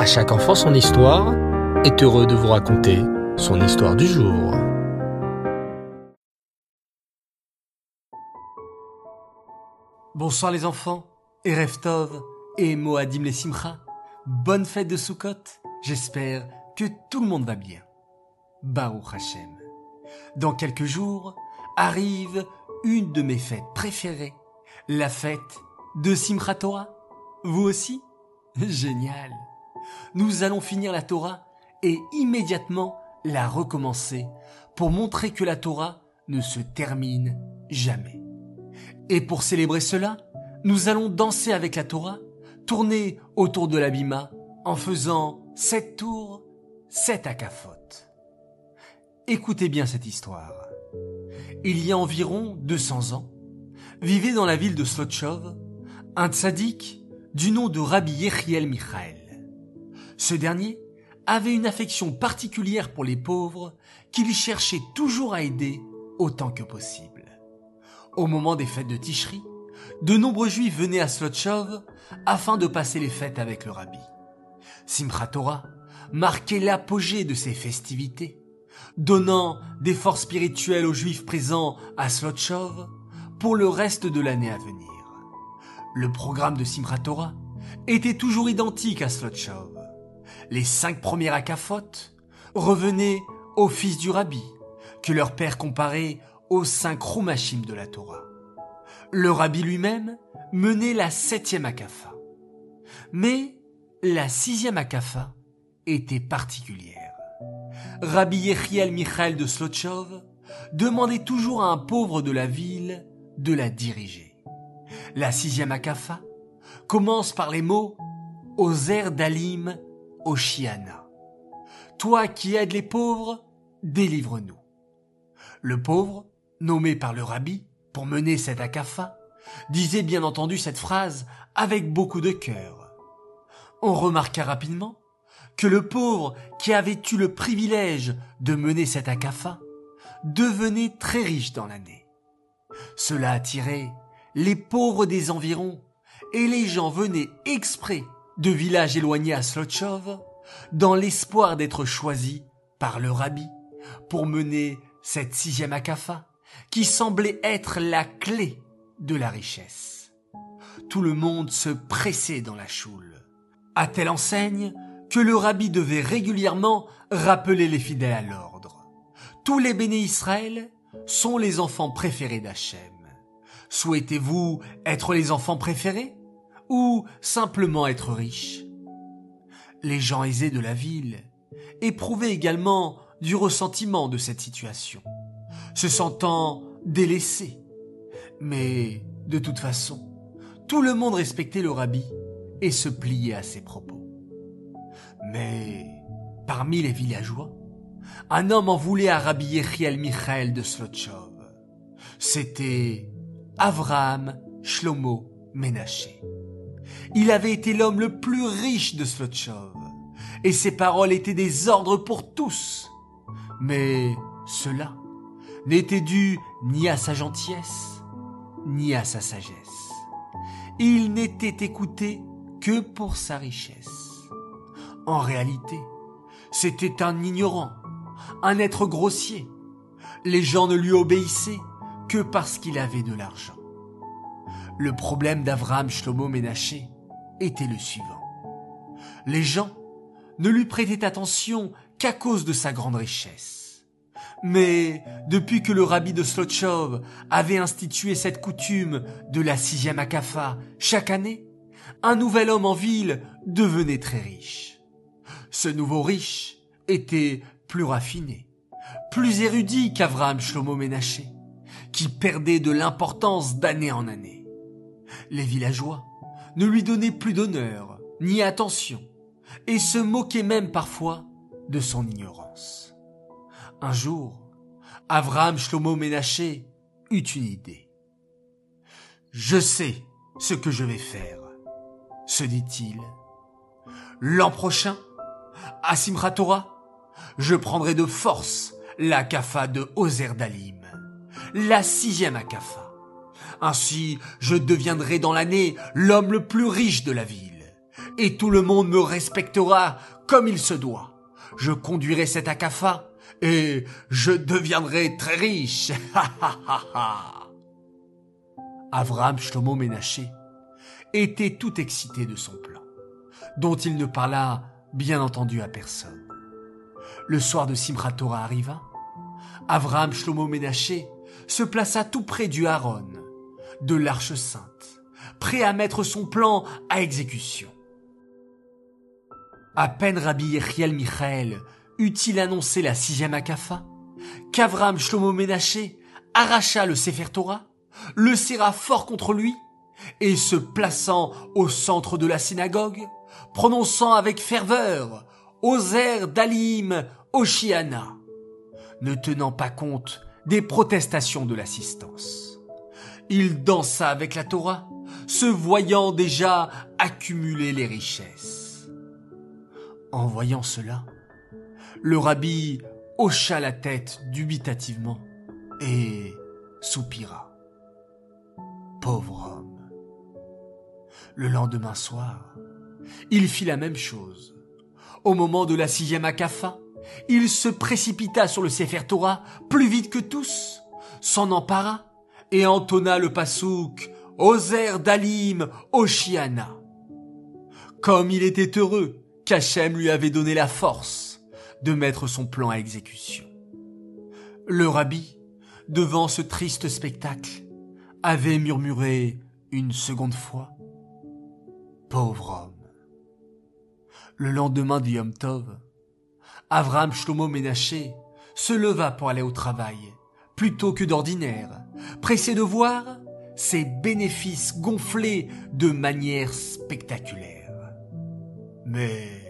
À chaque enfant son histoire est heureux de vous raconter son histoire du jour. Bonsoir les enfants, Erev Tov et Moadim les Simcha. Bonne fête de Sukkot. J'espère que tout le monde va bien. Baruch Hashem. Dans quelques jours arrive une de mes fêtes préférées, la fête de Simchat Torah. Vous aussi? Génial. Nous allons finir la Torah et immédiatement la recommencer pour montrer que la Torah ne se termine jamais. Et pour célébrer cela, nous allons danser avec la Torah, tourner autour de l'abima en faisant sept tours, sept akafot. Écoutez bien cette histoire. Il y a environ 200 ans, vivait dans la ville de Slotchov un tzaddik du nom de Rabbi Yechiel Michael. Ce dernier avait une affection particulière pour les pauvres qu'il cherchait toujours à aider autant que possible. Au moment des fêtes de Tishri, de nombreux juifs venaient à Slotchov afin de passer les fêtes avec le rabbi. Simchat Torah marquait l'apogée de ces festivités, donnant des forces spirituelles aux juifs présents à Slotchov pour le reste de l'année à venir. Le programme de Simchat Torah était toujours identique à Slotchov. Les cinq premiers akafot revenaient au fils du rabbi, que leur père comparait aux cinq roumachim de la Torah. Le rabbi lui-même menait la septième akafa. Mais la sixième akafa était particulière. Rabbi Yechiel Michael de Slotchov demandait toujours à un pauvre de la ville de la diriger. La sixième akafa commence par les mots Ozer Dalim Toi qui aides les pauvres, délivre-nous. Le pauvre, nommé par le rabbi pour mener cette akafa, disait bien entendu cette phrase avec beaucoup de cœur. On remarqua rapidement que le pauvre qui avait eu le privilège de mener cette akafa devenait très riche dans l'année. Cela attirait les pauvres des environs et les gens venaient exprès de villages éloignés à Slotchov dans l'espoir d'être choisis par le rabbi pour mener cette sixième akafa qui semblait être la clé de la richesse. Tout le monde se pressait dans la choule, à telle enseigne que le rabbi devait régulièrement rappeler les fidèles à l'ordre. Tous les bénis Israël sont les enfants préférés d'Hachem. Souhaitez-vous être les enfants préférés? Ou simplement être riches Les gens aisés de la ville éprouvaient également du ressentiment de cette situation, se sentant délaissés. Mais de toute façon, tout le monde respectait le rabbi et se pliait à ses propos. Mais parmi les villageois, un homme en voulait à Rabbi Yechiel Michael de Slotchov. C'était Avraham Shlomo Menaché. Il avait été l'homme le plus riche de Slotchov, et ses paroles étaient des ordres pour tous. Mais cela n'était dû ni à sa gentillesse, ni à sa sagesse. Il n'était écouté que pour sa richesse. En réalité, c'était un ignorant, un être grossier. Les gens ne lui obéissaient que parce qu'il avait de l'argent. Le problème d'Avraham Shlomo Ménaché était le suivant. Les gens ne lui prêtaient attention qu'à cause de sa grande richesse. Mais depuis que le rabbi de Slotchov avait institué cette coutume de la sixième akafa chaque année, un nouvel homme en ville devenait très riche. Ce nouveau riche était plus raffiné, plus érudit qu'Avraham Shlomo Ménaché, qui perdait de l'importance d'année en année. Les villageois ne lui donnaient plus d'honneur ni attention et se moquaient même parfois de son ignorance. Un jour, Avraham Shlomo Ménaché eut une idée. Je sais ce que je vais faire, se dit-il. L'an prochain, à Simchat je prendrai de force la kafa de Ozer Dalim, la sixième akafa. Ainsi, je deviendrai dans l'année l'homme le plus riche de la ville, et tout le monde me respectera comme il se doit. Je conduirai cet akafa et je deviendrai très riche. Avram Shlomo Ménaché était tout excité de son plan, dont il ne parla bien entendu à personne. Le soir de Simchat Torah arriva. Avram Shlomo Ménaché se plaça tout près du Haron, de l'arche sainte, prêt à mettre son plan à exécution. À peine Rabbi Yechiel Michael eut-il annoncé la sixième akafa, qu'Avram Shlomo Ménaché arracha le Sefer Torah, le serra fort contre lui, et se plaçant au centre de la synagogue, prononçant avec ferveur Ozer Dalim Oshiana, ne tenant pas compte des protestations de l'assistance. Il dansa avec la Torah, se voyant déjà accumuler les richesses. En voyant cela, le rabbi hocha la tête dubitativement et soupira. Pauvre homme. Le lendemain soir, il fit la même chose. Au moment de la sixième akafa, il se précipita sur le Sefer Torah plus vite que tous, s'en empara et entonna le pasouk Ozer Dalim Oshiana. Comme il était heureux qu'Hachem lui avait donné la force de mettre son plan à exécution. Le rabbi, devant ce triste spectacle, avait murmuré une seconde fois Pauvre homme. Le lendemain du Yom Tov, Avram Shlomo Ménaché se leva pour aller au travail, plutôt que d'ordinaire, pressé de voir ses bénéfices gonflés de manière spectaculaire. Mais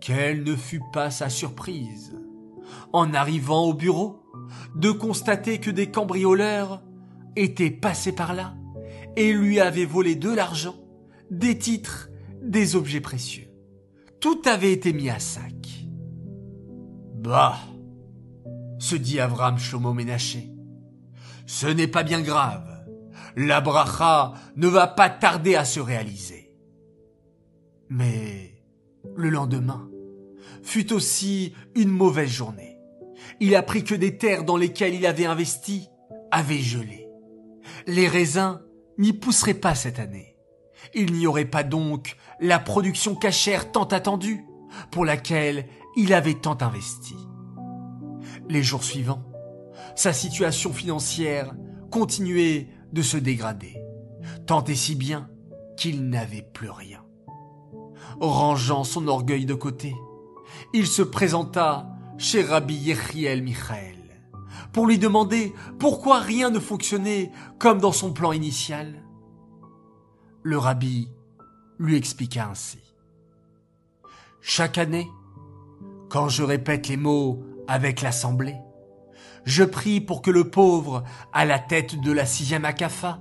quelle ne fut pas sa surprise, en arrivant au bureau, de constater que des cambrioleurs étaient passés par là et lui avaient volé de l'argent, des titres, des objets précieux. Tout avait été mis à sac. Bah, se dit Avram Shlomo Ménaché. Ce n'est pas bien grave. La bracha ne va pas tarder à se réaliser. Mais le lendemain fut aussi une mauvaise journée. Il apprit que des terres dans lesquelles il avait investi avaient gelé. Les raisins n'y pousseraient pas cette année. Il n'y aurait pas donc la production cachère tant attendue, pour laquelle il avait tant investi. Les jours suivants, sa situation financière continuait de se dégrader, tant et si bien qu'il n'avait plus rien. Rangeant son orgueil de côté, il se présenta chez Rabbi Yechiel Michael pour lui demander pourquoi rien ne fonctionnait comme dans son plan initial. Le rabbi lui expliqua ainsi. Chaque année, quand je répète les mots avec l'assemblée, je prie pour que le pauvre à la tête de la sixième akafa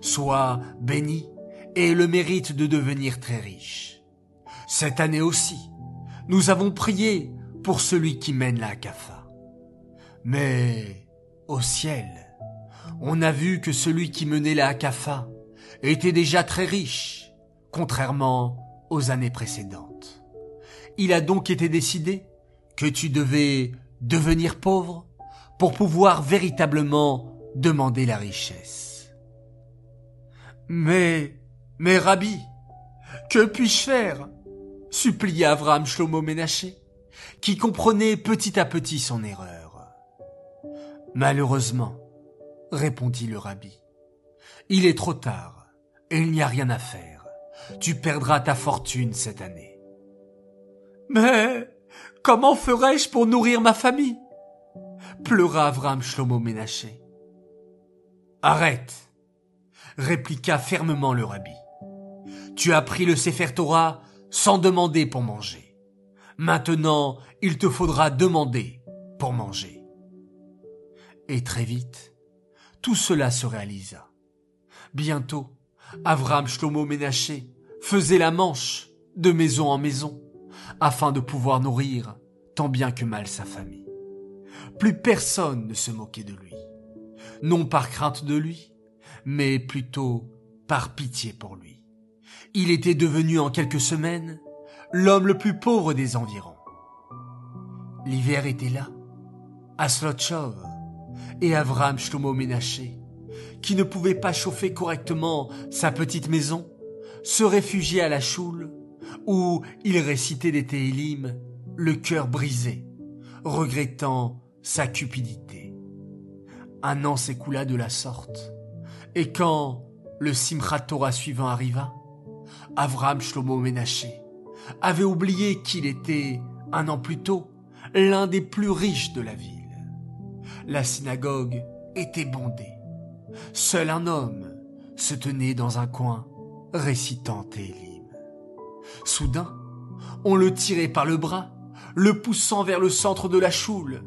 soit béni et le mérite de devenir très riche. Cette année aussi, nous avons prié pour celui qui mène la akafa. Mais, au ciel, on a vu que celui qui menait la akafa était déjà très riche, contrairement aux années précédentes. Il a donc été décidé que tu devais devenir pauvre pour pouvoir véritablement demander la richesse. Mais, mais Rabbi, que puis-je faire? supplia Avram Shlomo Ménaché, qui comprenait petit à petit son erreur. Malheureusement, répondit le Rabbi, il est trop tard et il n'y a rien à faire. Tu perdras ta fortune cette année. Mais comment ferais-je pour nourrir ma famille? Pleura Avram Shlomo Ménaché. Arrête, répliqua fermement le rabbi. Tu as pris le Sefer Torah sans demander pour manger. Maintenant, il te faudra demander pour manger. Et très vite, tout cela se réalisa. Bientôt, Avram Shlomo Ménaché faisait la manche de maison en maison afin de pouvoir nourrir tant bien que mal sa famille. Plus personne ne se moquait de lui, non par crainte de lui, mais plutôt par pitié pour lui. Il était devenu en quelques semaines l'homme le plus pauvre des environs. L'hiver était là, à Slotchov, et Avram Shlomo Ménaché, qui ne pouvait pas chauffer correctement sa petite maison, se réfugiait à la choule, où il récitait des Télim, le cœur brisé, regrettant sa cupidité. Un an s'écoula de la sorte, et quand le Simchat Torah suivant arriva, Avram Shlomo Ménaché avait oublié qu'il était, un an plus tôt, l'un des plus riches de la ville. La synagogue était bondée. Seul un homme se tenait dans un coin, récitant Télim. Soudain, on le tirait par le bras, le poussant vers le centre de la choule.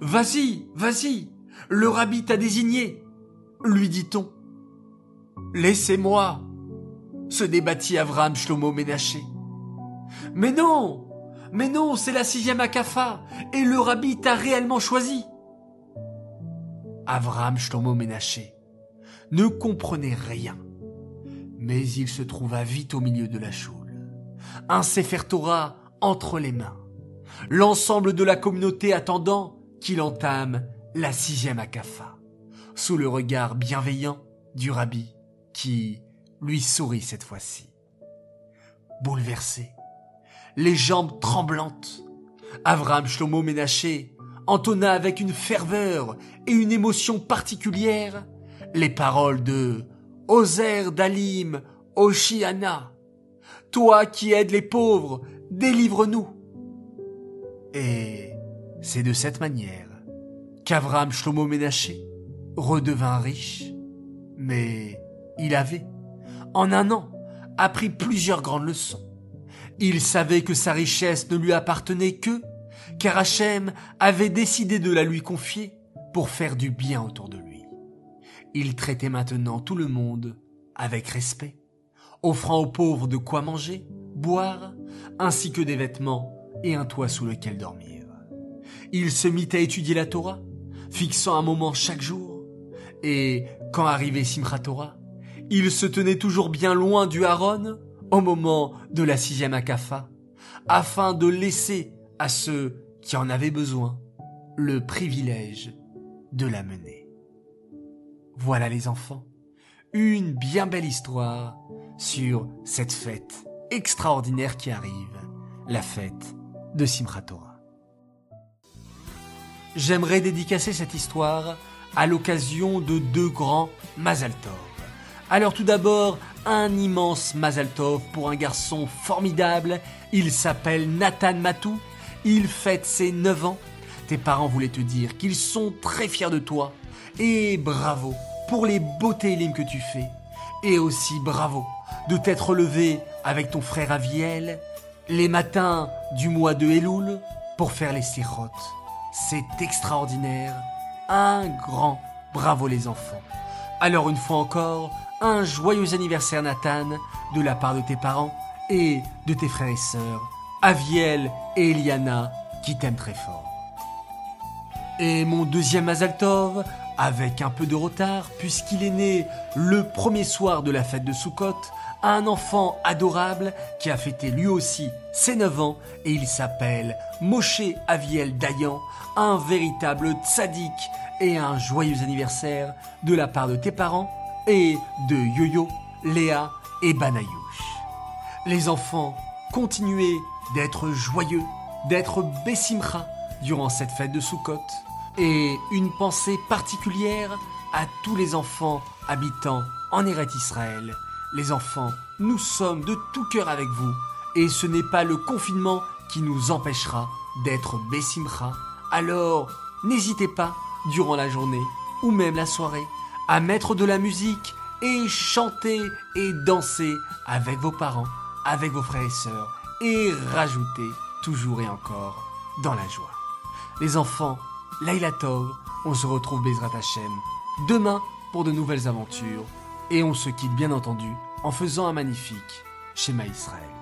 Vas-y, vas-y, le rabbi t'a désigné, lui dit-on. Laissez-moi, se débattit Avram Shlomo Ménaché. Mais non, mais non, c'est la sixième Akafa, et le rabbi t'a réellement choisi. Avram Shlomo Ménaché ne comprenait rien, mais il se trouva vite au milieu de la choule, un Sefer Torah entre les mains, l'ensemble de la communauté attendant qu'il entame la sixième Akafa, sous le regard bienveillant du rabbi qui lui sourit cette fois-ci. Bouleversé, les jambes tremblantes, Avram Shlomo Ménaché entonna avec une ferveur et une émotion particulière les paroles de Ozer Dalim Oshiana. Toi qui aides les pauvres, délivre-nous. Et c'est de cette manière qu'Avram Shlomo Ménaché redevint riche, mais il avait, en un an, appris plusieurs grandes leçons. Il savait que sa richesse ne lui appartenait que car Hachem avait décidé de la lui confier pour faire du bien autour de lui. Il traitait maintenant tout le monde avec respect, offrant aux pauvres de quoi manger, boire, ainsi que des vêtements et un toit sous lequel dormir. Il se mit à étudier la Torah, fixant un moment chaque jour, et quand arrivait Simchat Torah, il se tenait toujours bien loin du Haron au moment de la sixième akafa, afin de laisser à ceux qui en avaient besoin le privilège de la mener. Voilà les enfants, une bien belle histoire sur cette fête extraordinaire qui arrive, la fête de Simchat Torah. J'aimerais dédicacer cette histoire à l'occasion de deux grands Mazal Tov. Alors tout d'abord, un immense Mazal Tov pour un garçon formidable, il s'appelle Nathan Matou, il fête ses 9 ans. Tes parents voulaient te dire qu'ils sont très fiers de toi. Et bravo pour les beaux télims que tu fais. Et aussi bravo de t'être levé avec ton frère Aviel les matins du mois de Elul pour faire les sirotes. C'est extraordinaire. Un grand bravo les enfants. Alors une fois encore, un joyeux anniversaire Nathan de la part de tes parents et de tes frères et sœurs, Aviel et Eliana, qui t'aiment très fort. Et mon deuxième Mazaltov, avec un peu de retard, puisqu'il est né le premier soir de la fête de Sukkot, un enfant adorable qui a fêté lui aussi ses 9 ans et il s'appelle Moshe Aviel Dayan, un véritable tzaddik et un joyeux anniversaire de la part de tes parents et de Yo-Yo, Léa et Banayouch. Les enfants, continuez d'être joyeux, d'être Bessimcha durant cette fête de Sukkot et une pensée particulière à tous les enfants habitant en Eret Israël. Les enfants, nous sommes de tout cœur avec vous et ce n'est pas le confinement qui nous empêchera d'être Bessimcha. Alors, n'hésitez pas, durant la journée ou même la soirée, à mettre de la musique et chanter et danser avec vos parents, avec vos frères et sœurs et rajouter toujours et encore dans la joie. Les enfants, Laila Tov, on se retrouve Bezrat Hashem demain pour de nouvelles aventures et on se quitte bien entendu en faisant un magnifique schéma Israël.